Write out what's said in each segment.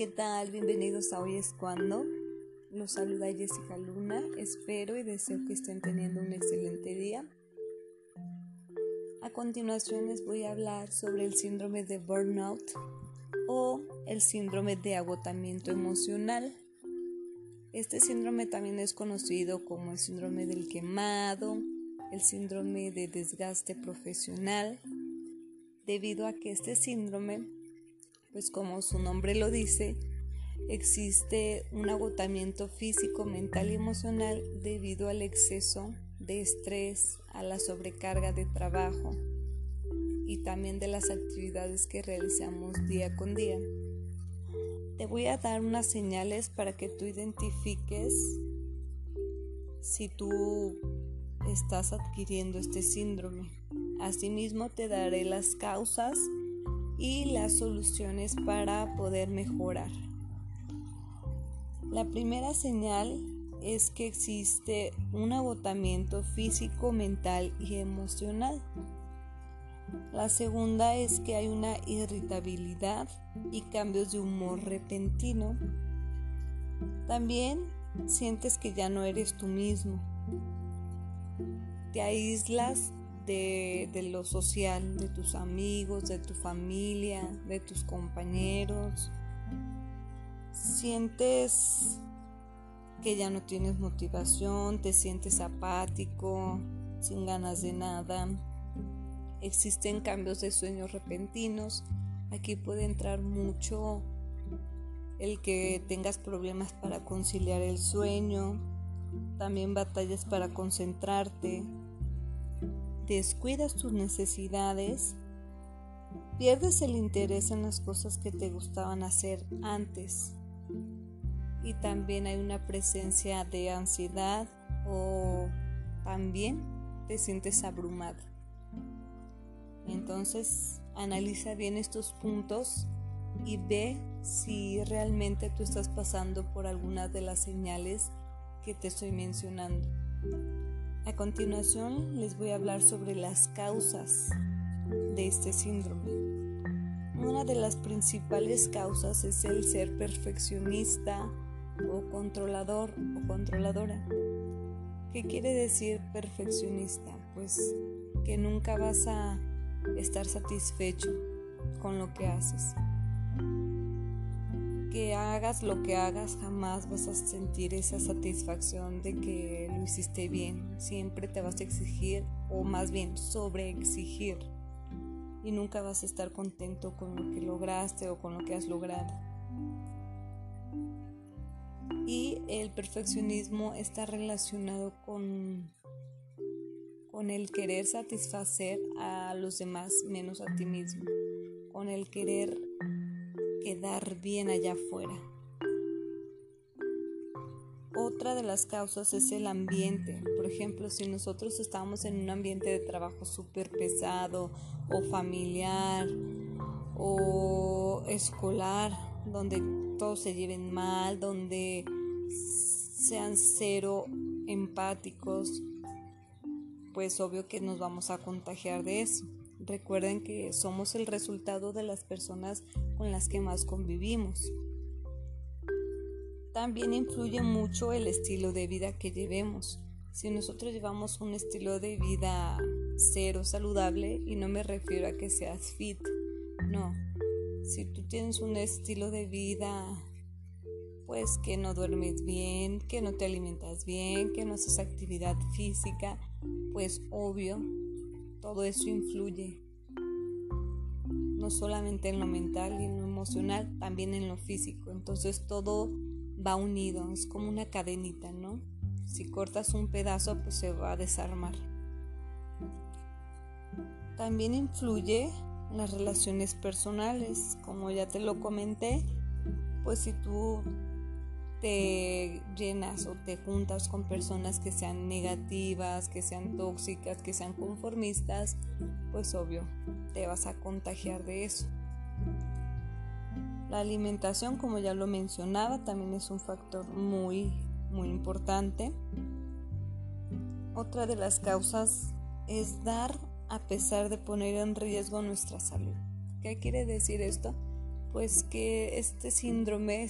¿qué tal? Bienvenidos a Hoy es Cuando. Los saluda Jessica Luna. Espero y deseo que estén teniendo un excelente día. A continuación les voy a hablar sobre el síndrome de burnout o el síndrome de agotamiento emocional. Este síndrome también es conocido como el síndrome del quemado, el síndrome de desgaste profesional, debido a que este síndrome pues como su nombre lo dice, existe un agotamiento físico, mental y emocional debido al exceso de estrés, a la sobrecarga de trabajo y también de las actividades que realizamos día con día. Te voy a dar unas señales para que tú identifiques si tú estás adquiriendo este síndrome. Asimismo te daré las causas y las soluciones para poder mejorar. La primera señal es que existe un agotamiento físico, mental y emocional. La segunda es que hay una irritabilidad y cambios de humor repentino. También sientes que ya no eres tú mismo. Te aíslas de, lo social, de tus amigos, de tu familia, de tus compañeros. Sientes que ya no tienes motivación, te sientes apático, sin ganas de nada. Existen cambios de sueños repentinos. Aquí puede entrar mucho el que tengas problemas para conciliar el sueño, también batallas para concentrarte, descuidas tus necesidades, pierdes el interés en las cosas que te gustaban hacer antes. Y también hay una presencia de ansiedad o también te sientes abrumado. Entonces, analiza bien estos puntos y ve si realmente tú estás pasando por alguna de las señales que te estoy mencionando. A continuación les voy a hablar sobre las causas de este síndrome. Una de las principales causas es el ser perfeccionista o controlador o controladora. ¿Qué quiere decir perfeccionista? Pues que nunca vas a estar satisfecho con lo que haces que hagas lo que hagas, jamás vas a sentir esa satisfacción de que lo hiciste bien. Siempre te vas a exigir, o más bien sobreexigir. Y nunca vas a estar contento con lo que lograste o con lo que has logrado. Y el perfeccionismo está relacionado con, con el querer satisfacer a los demás menos a ti mismo. Con el querer quedar bien allá afuera. Otra de las causas es el ambiente. Por ejemplo, si nosotros estamos en un ambiente de trabajo súper pesado o familiar o escolar, donde todos se lleven mal, donde sean cero empáticos, pues obvio que nos vamos a contagiar de eso. Recuerden que somos el resultado de las personas con las que más convivimos. También influye mucho el estilo de vida que llevemos. Si nosotros llevamos un estilo de vida cero saludable, y no me refiero a que seas fit, no. Si tú tienes un estilo de vida, pues que no duermes bien, que no te alimentas bien, que no haces actividad física, pues obvio todo eso influye, no solamente en lo mental y en lo emocional, también en lo físico. Entonces todo va unido, es como una cadenita, ¿no? Si cortas un pedazo, pues se va a desarmar. También influye las relaciones personales, como ya te lo comenté, pues si tú te llenas o te juntas con personas que sean negativas, que sean tóxicas, que sean conformistas, pues obvio, te vas a contagiar de eso. La alimentación, como ya lo mencionaba, también es un factor muy, muy importante. Otra de las causas es dar a pesar de poner en riesgo nuestra salud. ¿Qué quiere decir esto? pues que este síndrome,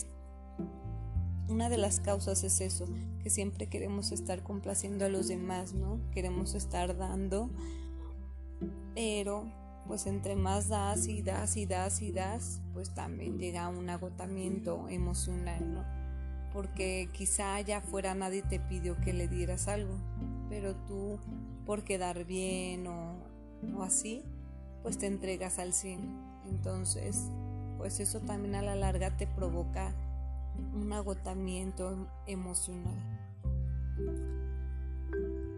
una de las causas es eso, que siempre queremos estar complaciendo a los demás, ¿no? Queremos estar dando, pero pues entre más das y das y das y das, pues también llega un agotamiento emocional, ¿no? Porque quizá allá afuera nadie te pidió que le dieras algo, pero tú por quedar bien o, o así, pues te entregas al 100. Entonces, pues eso también a la larga te provoca un agotamiento emocional.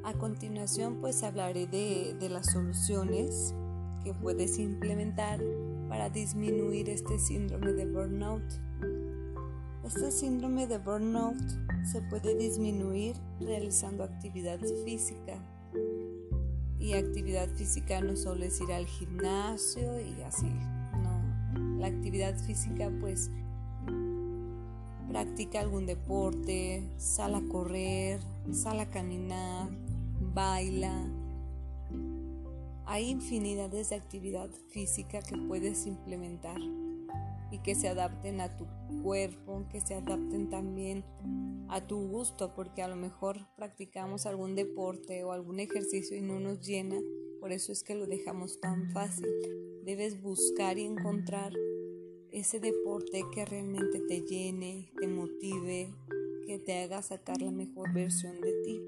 A continuación, pues hablaré de, de las soluciones que puedes implementar para disminuir este síndrome de burnout. Este síndrome de burnout se puede disminuir realizando actividad física. Y actividad física no solo es ir al gimnasio y así, no. La actividad física pues practica algún deporte, sal a correr, sal a caminar, baila, hay infinidades de actividad física que puedes implementar y que se adapten a tu cuerpo, que se adapten también a tu gusto, porque a lo mejor practicamos algún deporte o algún ejercicio y no nos llena, por eso es que lo dejamos tan fácil. Debes buscar y encontrar ese deporte que realmente te llene, te motive, que te haga sacar la mejor versión de ti.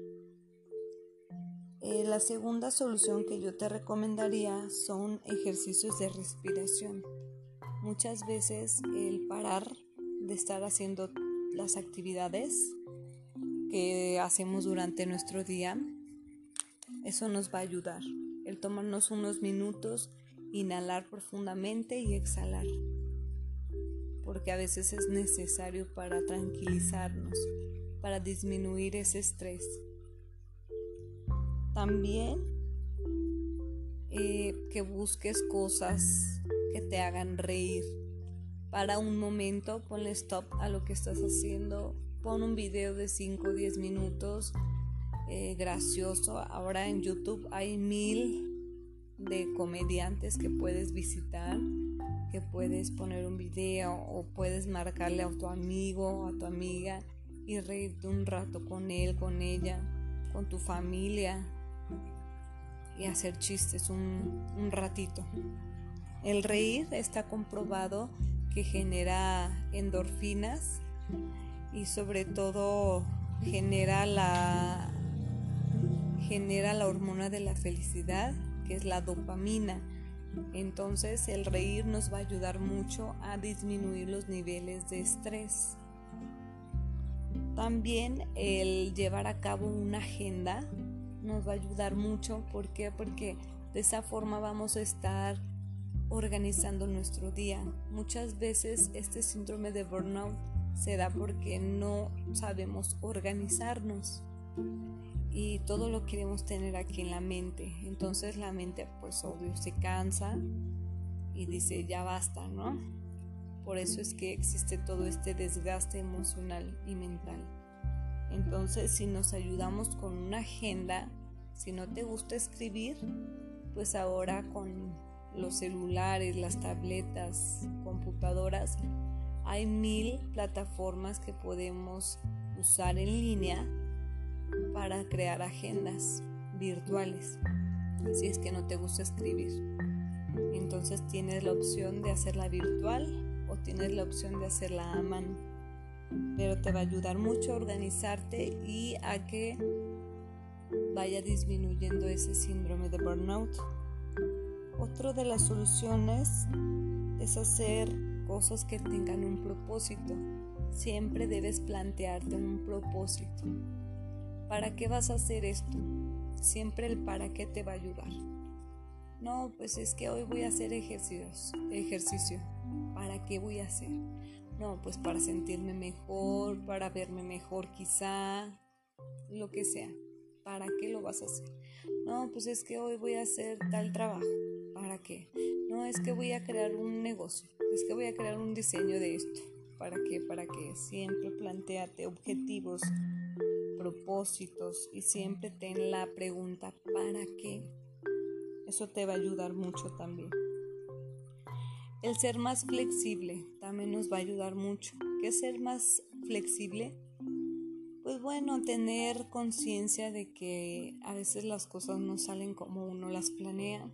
Eh, la segunda solución que yo te recomendaría son ejercicios de respiración. Muchas veces el parar de estar haciendo las actividades que hacemos durante nuestro día, eso nos va a ayudar. El tomarnos unos minutos, inhalar profundamente y exhalar. Porque a veces es necesario para tranquilizarnos, para disminuir ese estrés. También eh, que busques cosas que te hagan reír. Para un momento ponle stop a lo que estás haciendo. Pon un video de 5 o 10 minutos eh, gracioso. Ahora en YouTube hay mil de comediantes que puedes visitar, puedes poner un video o puedes marcarle a tu amigo o a tu amiga y reírte un rato con él, con ella, con tu familia y hacer chistes un, ratito. El reír está comprobado que genera endorfinas y sobre todo genera la genera la hormona de la felicidad, que es la dopamina. Entonces el reír nos va a ayudar mucho a disminuir los niveles de estrés. También el llevar a cabo una agenda nos va a ayudar mucho. ¿Por qué? Porque de esa forma vamos a estar organizando nuestro día. Muchas veces este síndrome de burnout se da porque no sabemos organizarnos y todo lo queremos tener aquí en la mente. Entonces la mente pues obvio se cansa y dice ya basta, ¿no? Por eso es que existe todo este desgaste emocional y mental. Entonces, si nos ayudamos con una agenda, si no te gusta escribir, pues ahora con los celulares, las tabletas, computadoras, hay mil plataformas que podemos usar en línea para crear agendas virtuales, si es que no te gusta escribir. Entonces tienes la opción de hacerla virtual o tienes la opción de hacerla a mano pero te va a ayudar mucho a organizarte y a que vaya disminuyendo ese síndrome de burnout. Otra de las soluciones es hacer cosas que tengan un propósito. Siempre debes plantearte un propósito. ¿Para qué vas a hacer esto? Siempre el para qué te va a ayudar. No, pues es que hoy voy a hacer ejercicios, ejercicio. ¿Para qué voy a hacer? No, pues para sentirme mejor, para verme mejor quizá, lo que sea. ¿Para qué lo vas a hacer? No, pues es que hoy voy a hacer tal trabajo. ¿Para qué? No, es que voy a crear un negocio. Es que voy a crear un diseño de esto. ¿Para qué? Para que siempre planteate objetivos, propósitos y siempre ten la pregunta ¿para qué? Eso te va a ayudar mucho también. El ser más flexible también nos va a ayudar mucho. ¿Qué es ser más flexible? Pues bueno, tener conciencia de que a veces las cosas no salen como uno las planea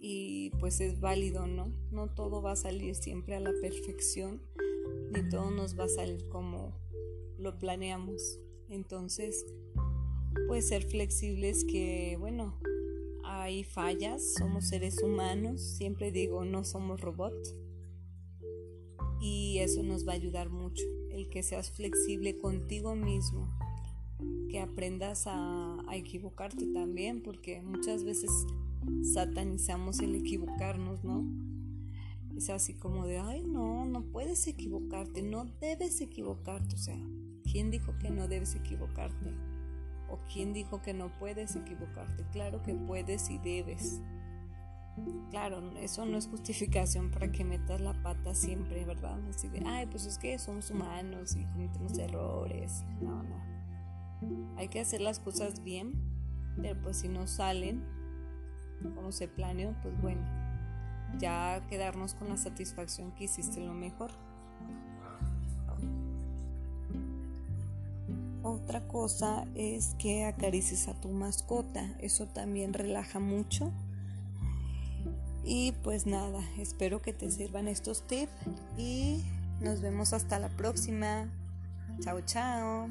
y pues es válido, ¿no? No todo va a salir siempre a la perfección, ni todo nos va a salir como lo planeamos. Entonces, pues ser flexibles que, bueno, hay fallas, somos seres humanos, siempre digo, no somos robots. Y eso nos va a ayudar mucho, el que seas flexible contigo mismo, que aprendas a, equivocarte también, porque muchas veces satanizamos el equivocarnos, ¿no? Es así como de, ay, no, no puedes equivocarte, no debes equivocarte. O sea, ¿quién dijo que no debes equivocarte? ¿O quién dijo que no puedes equivocarte? Claro que puedes y debes. Claro, eso no es justificación para que metas la pata siempre, ¿verdad? Así de, ay, pues es que somos humanos y cometemos errores. No, no. Hay que hacer las cosas bien, pero pues si no salen como se planeó, pues bueno, ya quedarnos con la satisfacción que hiciste lo mejor. Otra cosa es que acaricies a tu mascota, eso también relaja mucho. Y pues nada, espero que te sirvan estos tips y nos vemos hasta la próxima. Chao, chao.